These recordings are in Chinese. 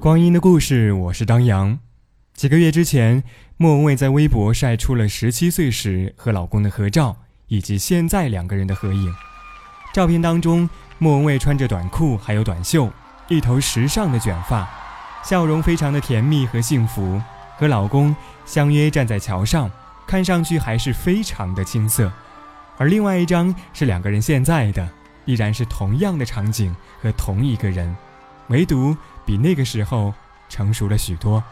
光阴的故事，我是张扬。几个月之前，莫文蔚在微博晒出了十七岁时和老公的合照，以及现在两个人的合影。照片当中，莫文蔚穿着短裤还有短袖，一头时尚的卷发，笑容非常的甜蜜和幸福，和老公相约站在桥上，看上去还是非常的青涩。而另外一张是两个人现在的，依然是同样的场景和同一个人，唯独。比那个时候成熟了许多。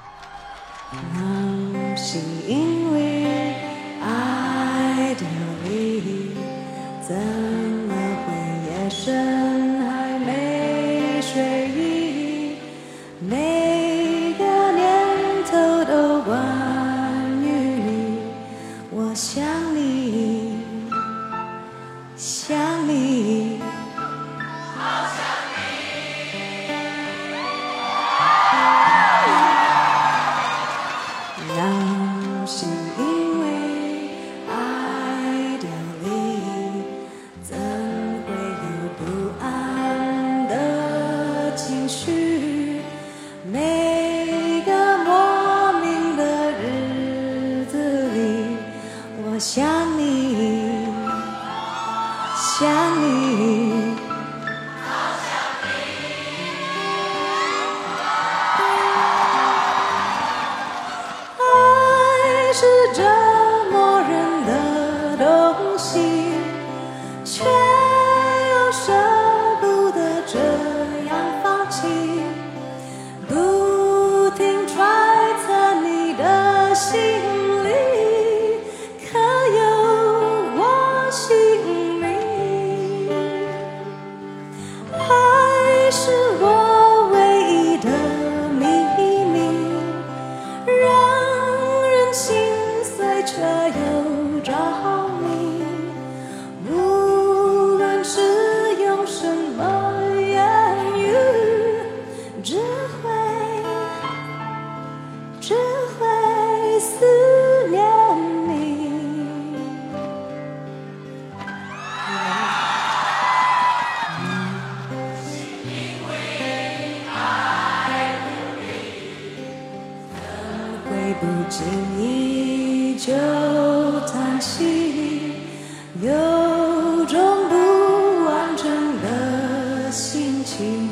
有种不完整的心，情。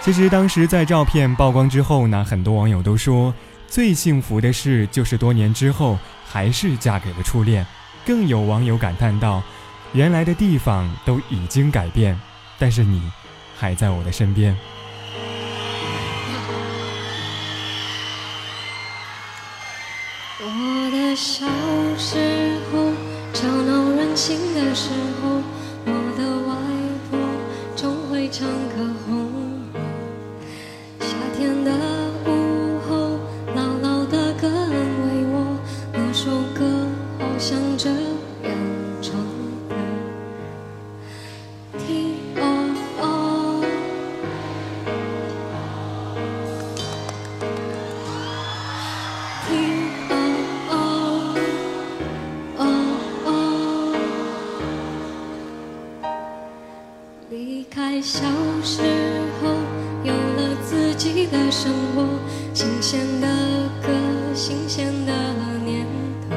其实当时在照片曝光之后呢，很多网友都说最幸福的事就是多年之后还是嫁给了初恋，更有网友感叹道。原来的地方都已经改变，但是你还在我的身边。我的小时候，吵闹任性的时候，我的外婆总会唱。离开小时候，有了自己的生活，新鲜的歌，新鲜的念头，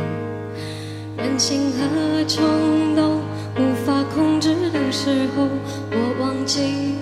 任性和冲动无法控制的时候，我忘记。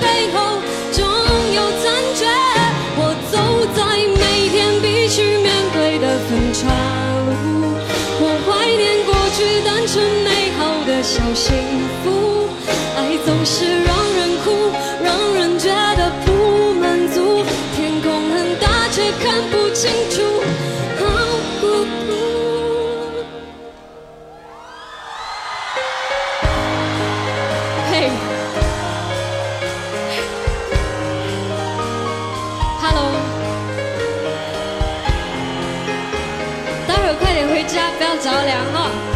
背后。着凉了。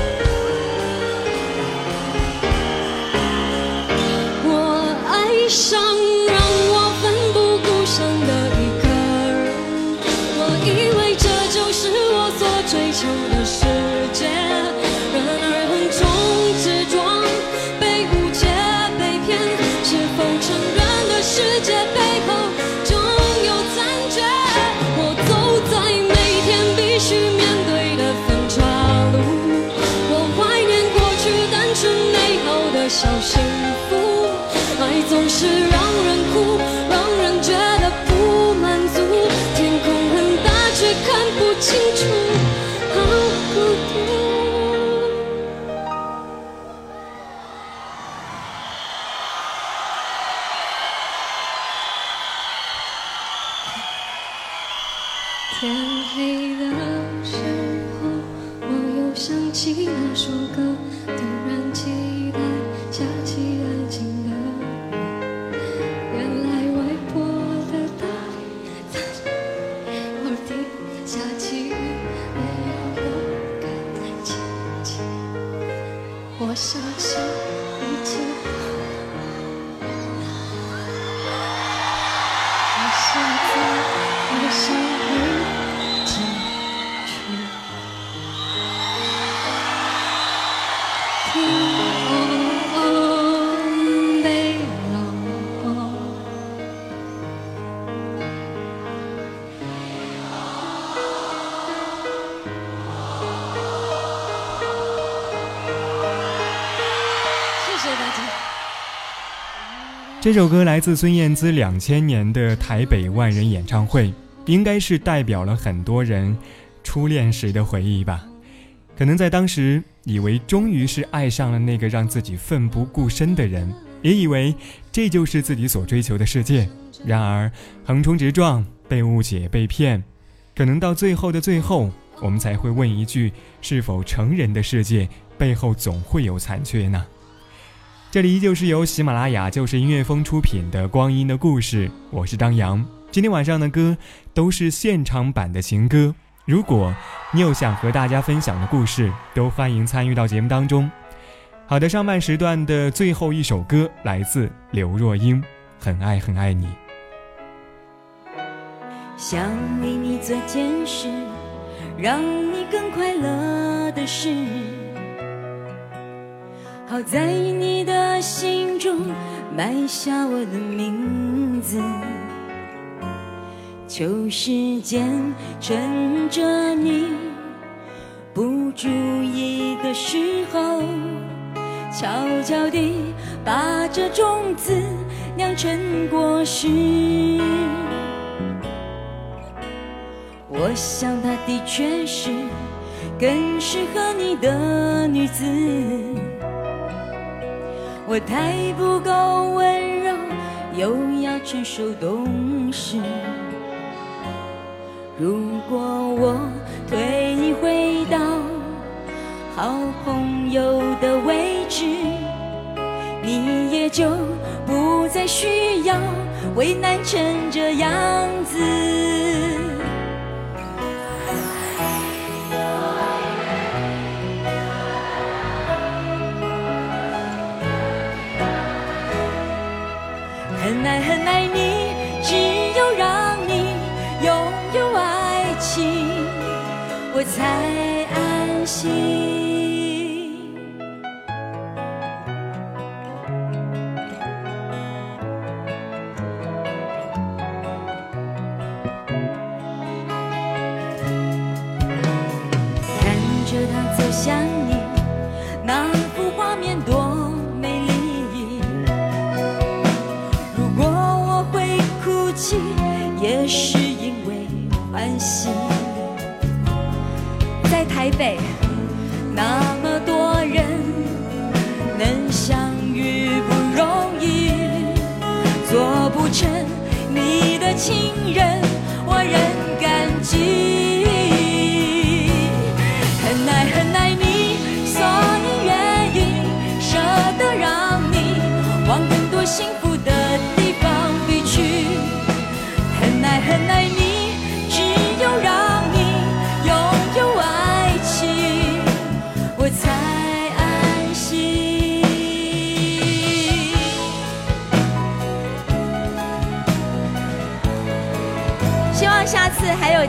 pouco. 这首歌来自孙燕姿两千年的台北万人演唱会，应该是代表了很多人初恋时的回忆吧。可能在当时以为终于是爱上了那个让自己奋不顾身的人，也以为这就是自己所追求的世界。然而横冲直撞，被误解被骗，可能到最后的最后，我们才会问一句：是否成人的世界背后总会有残缺呢？这里依旧是由喜马拉雅就是音乐风出品的《光阴的故事》，我是张扬。今天晚上的歌都是现场版的情歌。如果你有想和大家分享的故事，都欢迎参与到节目当中。好的，上半时段的最后一首歌来自刘若英，《很爱很爱你》。想为你做件事，让你更快乐的事。好在你的。心中埋下我的名字，求时间趁着你不注意的时候，悄悄地把这种子酿成果实。我想她的确是更适合你的女子。我太不够温柔，又要成熟懂事。如果我退回到好朋友的位置，你也就不再需要为难成这样子。走向你，那幅画面多美丽。如果我会哭泣，也是因为欢喜。在台北，那么多人能相遇不容易。做不成你的情人，我仍感激。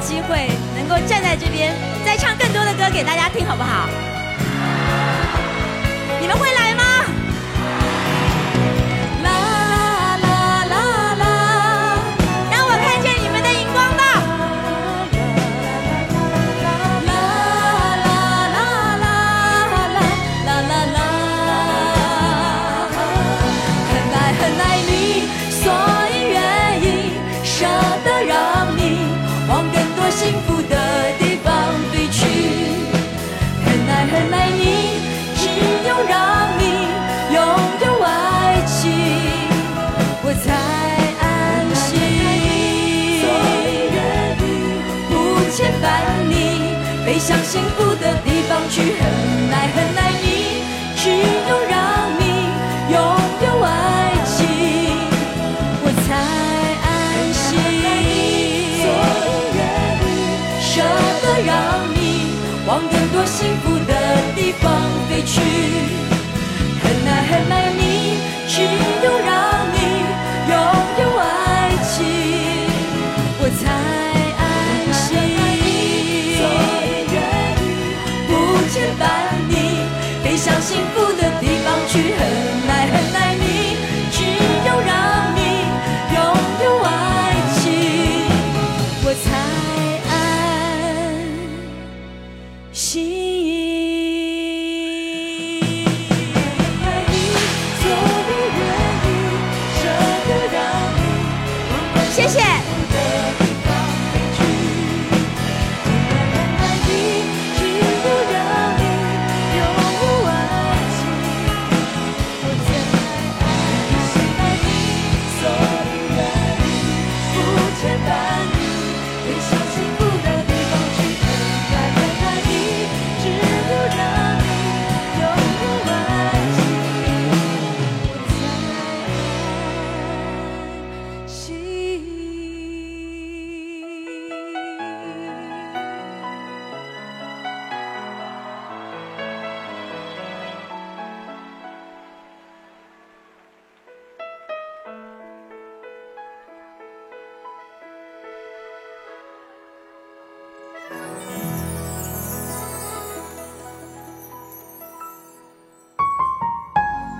机会能够站在这边，再唱更多的歌给大家听，好不好？向幸福的地方去，很爱很爱你，只有让你拥有爱情，我才安心。舍得让你往更多幸福的地方飞去，很爱很爱。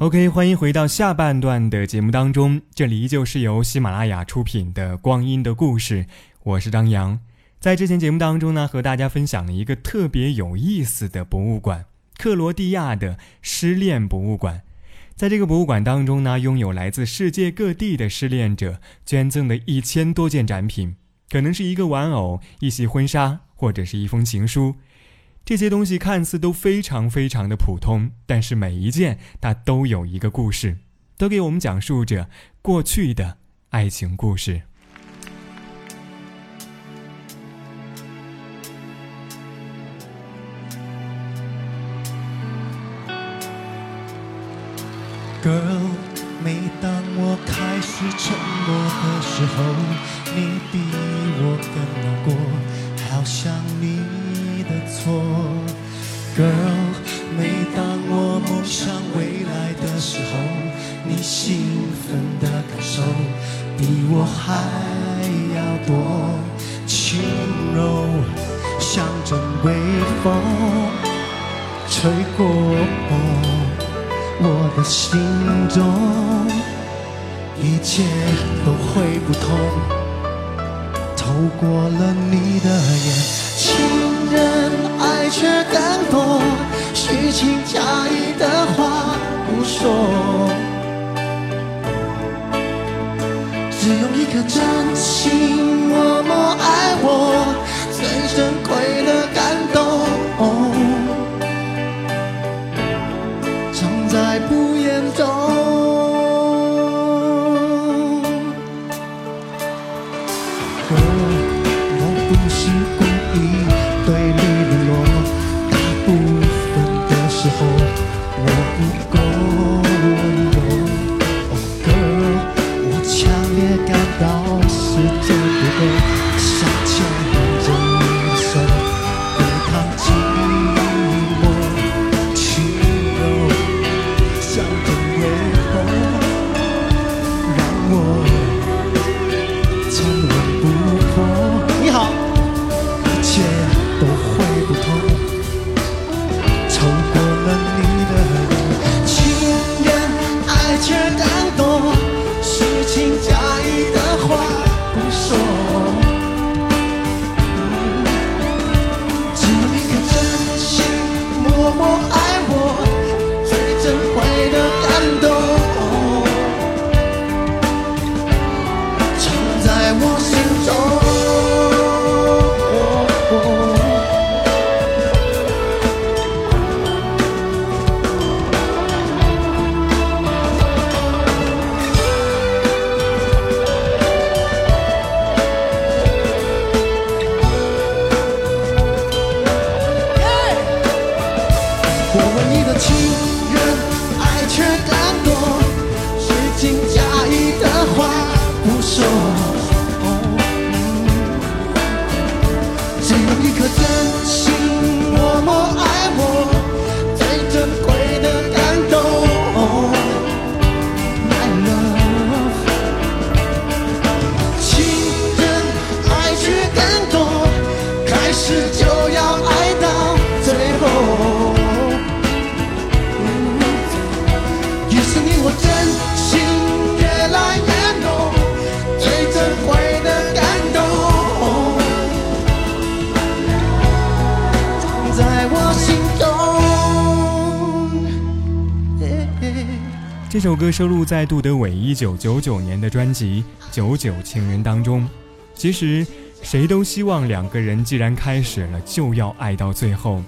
OK，欢迎回到下半段的节目当中。这里依旧是由喜马拉雅出品的《光阴的故事》，我是张扬。在之前节目当中呢，和大家分享了一个特别有意思的博物馆——克罗地亚的失恋博物馆。在这个博物馆当中呢，拥有来自世界各地的失恋者捐赠的一千多件展品，可能是一个玩偶、一袭婚纱，或者是一封情书。这些东西看似都非常非常的普通，但是每一件它都有一个故事，都给我们讲述着过去的爱情故事。Girl，每当我开始沉默的时候。Girl，每当我梦想未来的时候，你兴奋的感受比我还要多，轻柔，像阵微风吹过我的心中，一切都会不同，透过了你的眼睛。人爱却更多，虚情假意的话不说，只用一颗真心默默爱我，最珍贵的。这首歌收录在杜德伟一九九九年的专辑《九九情人》当中。其实，谁都希望两个人既然开始了，就要爱到最后。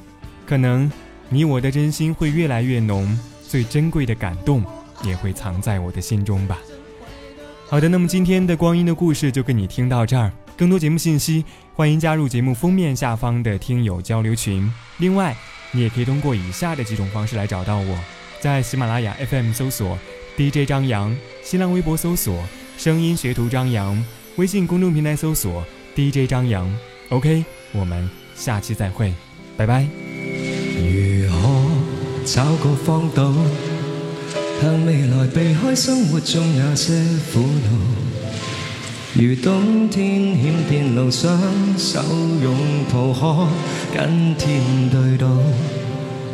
可能你我的真心会越来越浓，最珍贵的感动也会藏在我的心中吧。好的，那么今天的光阴的故事就跟你听到这儿。更多节目信息，欢迎加入节目封面下方的听友交流群。另外，你也可以通过以下的几种方式来找到我。在喜马拉雅 FM 搜索 DJ 张扬，新浪微博搜索声音学徒张扬，微信公众平台搜索 DJ 张扬。OK，我们下期再会，拜拜。如何找个荒岛，向未来避开生活中那些苦恼？如冬天险变路上，手拥抱可跟天对赌，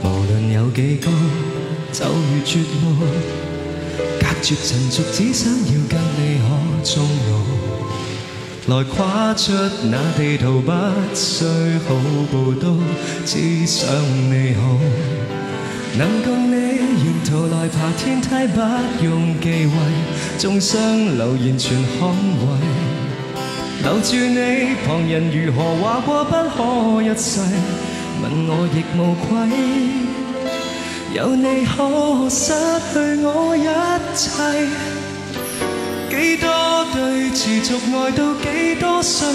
无论有几高。就如绝望，隔绝尘俗，只想要跟你可终老。来跨出那地图，不需好步都，只想你好。能共你沿途来爬天梯，不用忌讳，重伤流言全捍卫。留住你，旁人如何话过不可一世，问我亦无愧。有你可失去我一切，几多对持续爱到几多岁，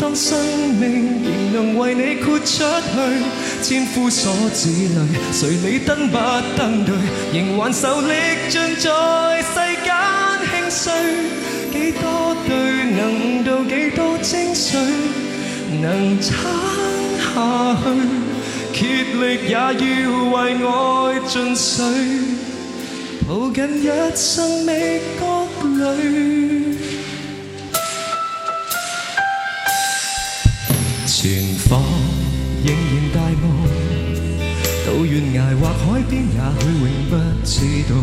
当生命仍能为你豁出去，千夫所指里，谁你登不登对，仍还受力尽在世间轻碎，几多对能悟到几多精髓，能撑下去。竭力也要为爱尽瘁，抱紧一生未觉累。前方仍然大雾，到悬崖或海边，也许永不知道。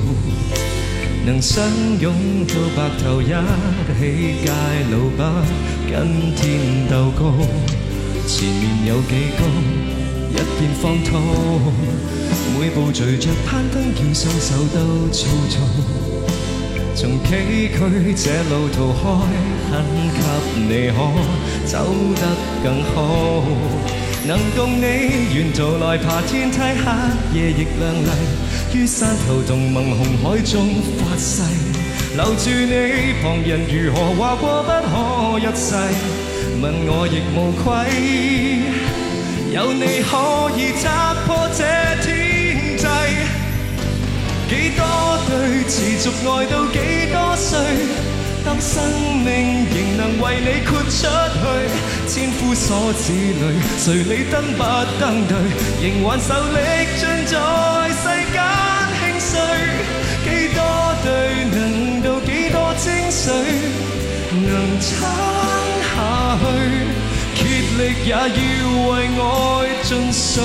能相拥到白头，一起偕老不跟天斗高，前面有几高？一片荒土，每步随着攀登，叫双手都粗糙。从崎岖，这路途开很给你，可走得更好。能共你沿途来爬天梯，黑夜亦亮丽。于山头同盟，红海中发誓留住你。旁人如何话过不可一世，问我亦无愧。有你可以拆破这天际，几多对持续爱到几多岁，当生命仍能为你豁出去，千夫所指里，谁理登不登对，仍挽受力尽在世间轻碎，几多对能到几多精髓，能撑下去。力也要为爱尽碎，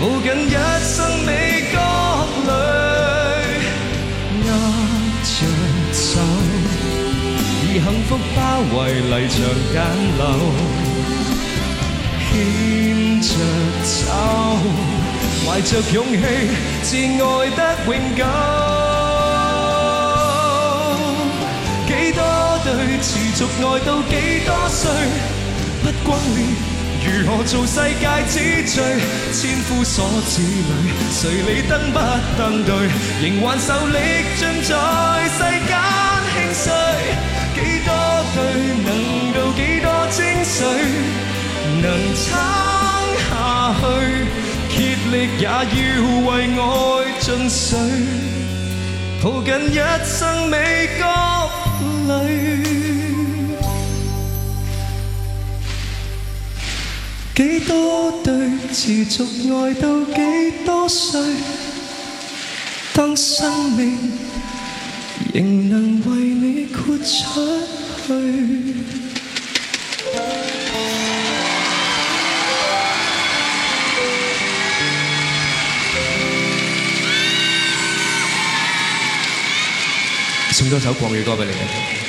抱紧一生美歌里，握着手，以幸福包围泥墙简陋，牵着手，怀着勇气，至爱得永久。几多对持续爱到几多岁？不光烈，如何做世界之最？千夫所指里，誰理登不登對？仍挽手力尽在世間興衰，幾多对能到幾多精髓，能撐下去，竭力也要為愛盡水，抱緊一生美歌裏。几多对持续爱到几多岁当生命仍能为你豁出去送多首国语歌畀你